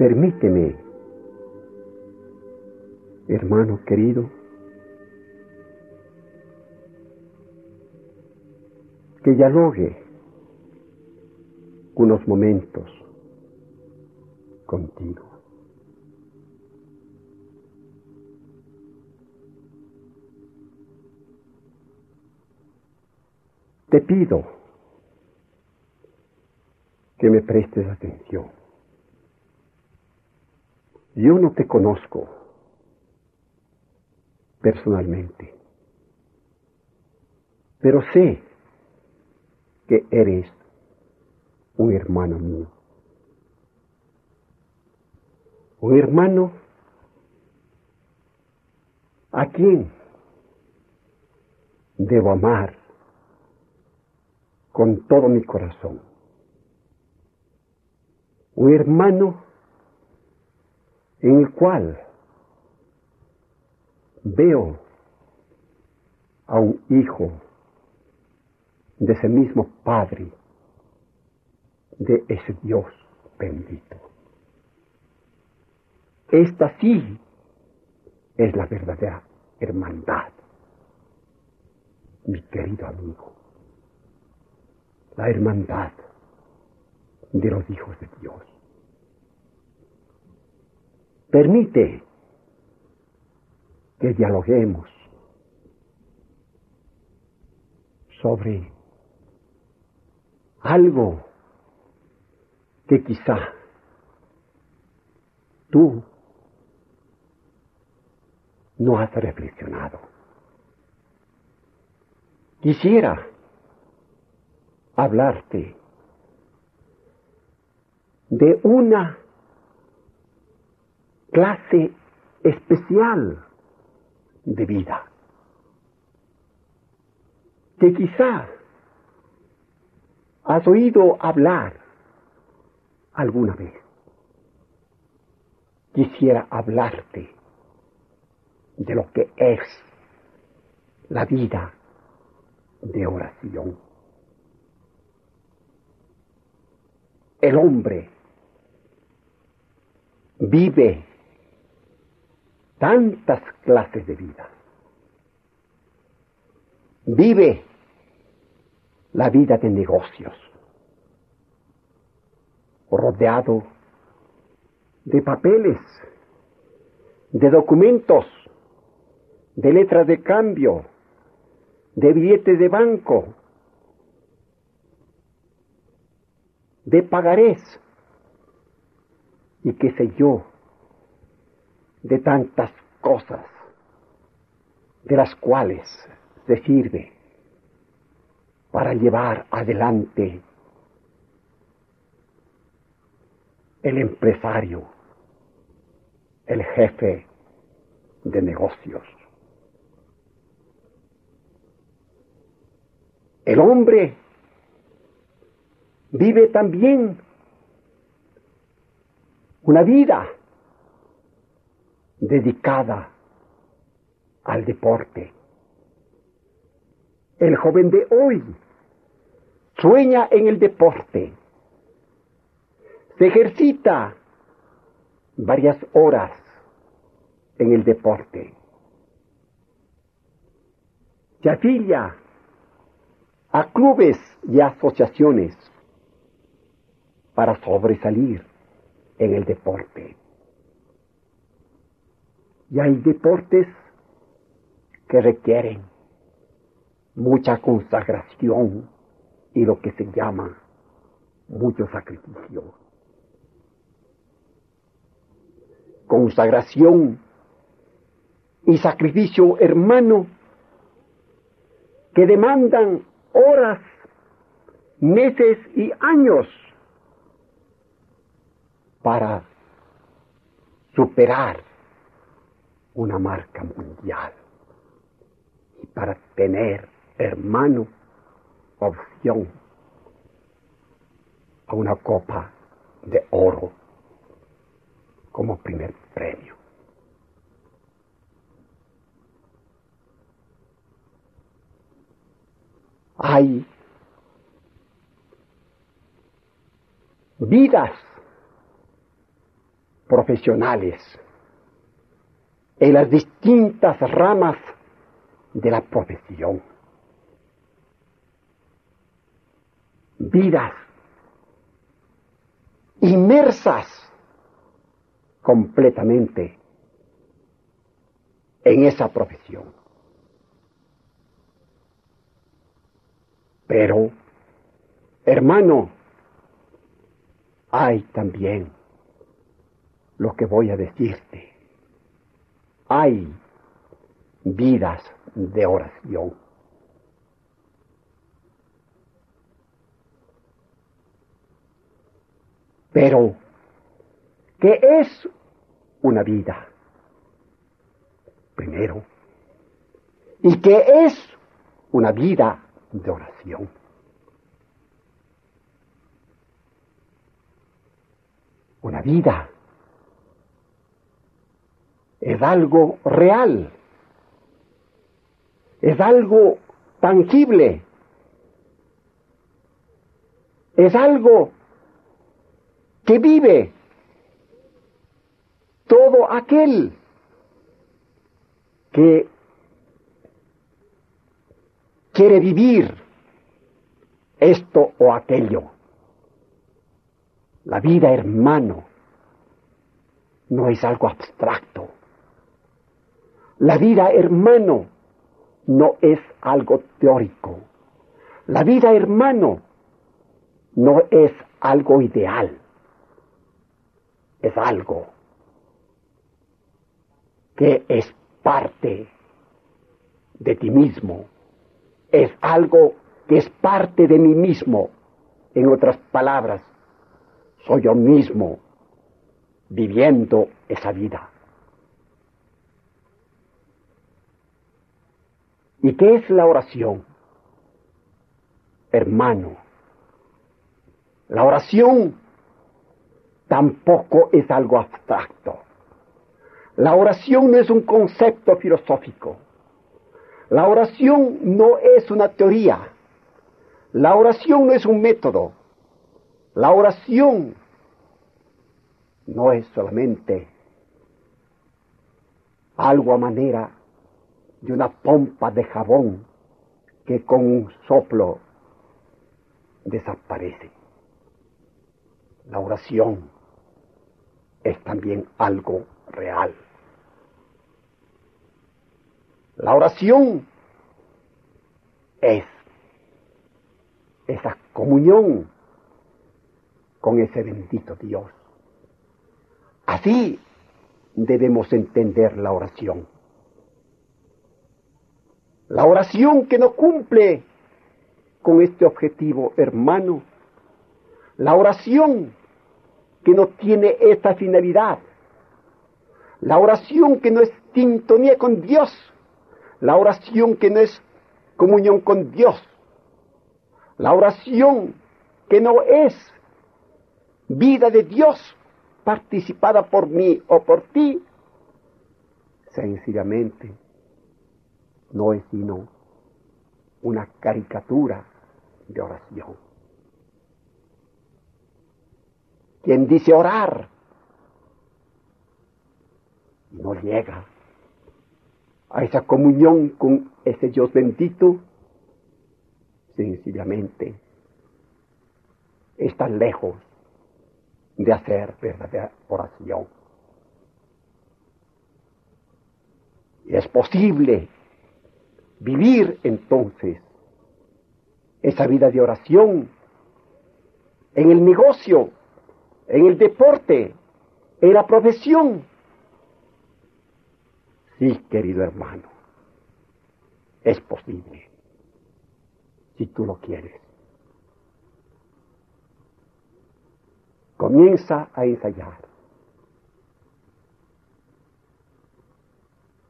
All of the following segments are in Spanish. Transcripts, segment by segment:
Permíteme, hermano querido, que dialogue unos momentos contigo. Te pido que me prestes atención. Yo no te conozco personalmente, pero sé que eres un hermano mío. Un hermano a quien debo amar con todo mi corazón. Un hermano en el cual veo a un hijo de ese mismo Padre, de ese Dios bendito. Esta sí es la verdadera hermandad, mi querido amigo, la hermandad de los hijos de Dios. Permite que dialoguemos sobre algo que quizá tú no has reflexionado. Quisiera hablarte de una clase especial de vida que quizá ¿Has oído hablar alguna vez? Quisiera hablarte de lo que es la vida de oración. El hombre vive tantas clases de vida. Vive la vida de negocios, rodeado de papeles, de documentos, de letras de cambio, de billetes de banco, de pagarés y qué sé yo, de tantas cosas de las cuales se sirve para llevar adelante el empresario, el jefe de negocios. El hombre vive también una vida dedicada al deporte. El joven de hoy sueña en el deporte, se ejercita varias horas en el deporte, se afilia a clubes y asociaciones para sobresalir en el deporte. Y hay deportes que requieren mucha consagración y lo que se llama mucho sacrificio. Consagración y sacrificio, hermano, que demandan horas, meses y años para superar una marca mundial y para tener hermano opción a una copa de oro como primer premio. Hay vidas profesionales, en las distintas ramas de la profesión. Vidas inmersas completamente en esa profesión. Pero, hermano, hay también lo que voy a decirte. Hay vidas de oración. Pero, ¿qué es una vida? Primero. ¿Y qué es una vida de oración? Una vida es algo real, es algo tangible, es algo que vive todo aquel que quiere vivir esto o aquello. La vida, hermano, no es algo abstracto. La vida, hermano, no es algo teórico. La vida, hermano, no es algo ideal es algo que es parte de ti mismo, es algo que es parte de mí mismo. En otras palabras, soy yo mismo viviendo esa vida. ¿Y qué es la oración? Hermano, la oración tampoco es algo abstracto. La oración no es un concepto filosófico. La oración no es una teoría. La oración no es un método. La oración no es solamente algo a manera de una pompa de jabón que con un soplo desaparece. La oración es también algo real. La oración es esa comunión con ese bendito Dios. Así debemos entender la oración. La oración que no cumple con este objetivo, hermano, la oración que no tiene esta finalidad. La oración que no es sintonía con Dios. La oración que no es comunión con Dios. La oración que no es vida de Dios participada por mí o por ti. Sencillamente no es sino una caricatura de oración. quien dice orar no llega a esa comunión con ese Dios bendito, sencillamente está lejos de hacer verdadera oración. Y es posible vivir entonces esa vida de oración en el negocio en el deporte, en la profesión. Sí, querido hermano, es posible, si tú lo quieres. Comienza a ensayar.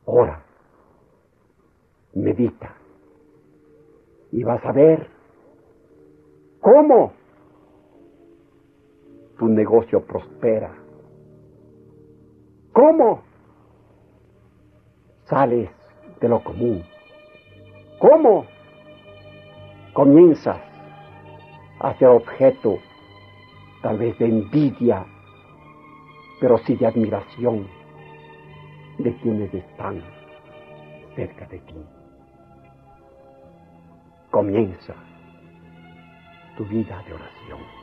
Ora, medita, y vas a ver cómo tu negocio prospera. ¿Cómo? Sales de lo común. ¿Cómo? Comienzas a ser objeto tal vez de envidia pero sí de admiración de quienes están cerca de ti. Comienza tu vida de oración.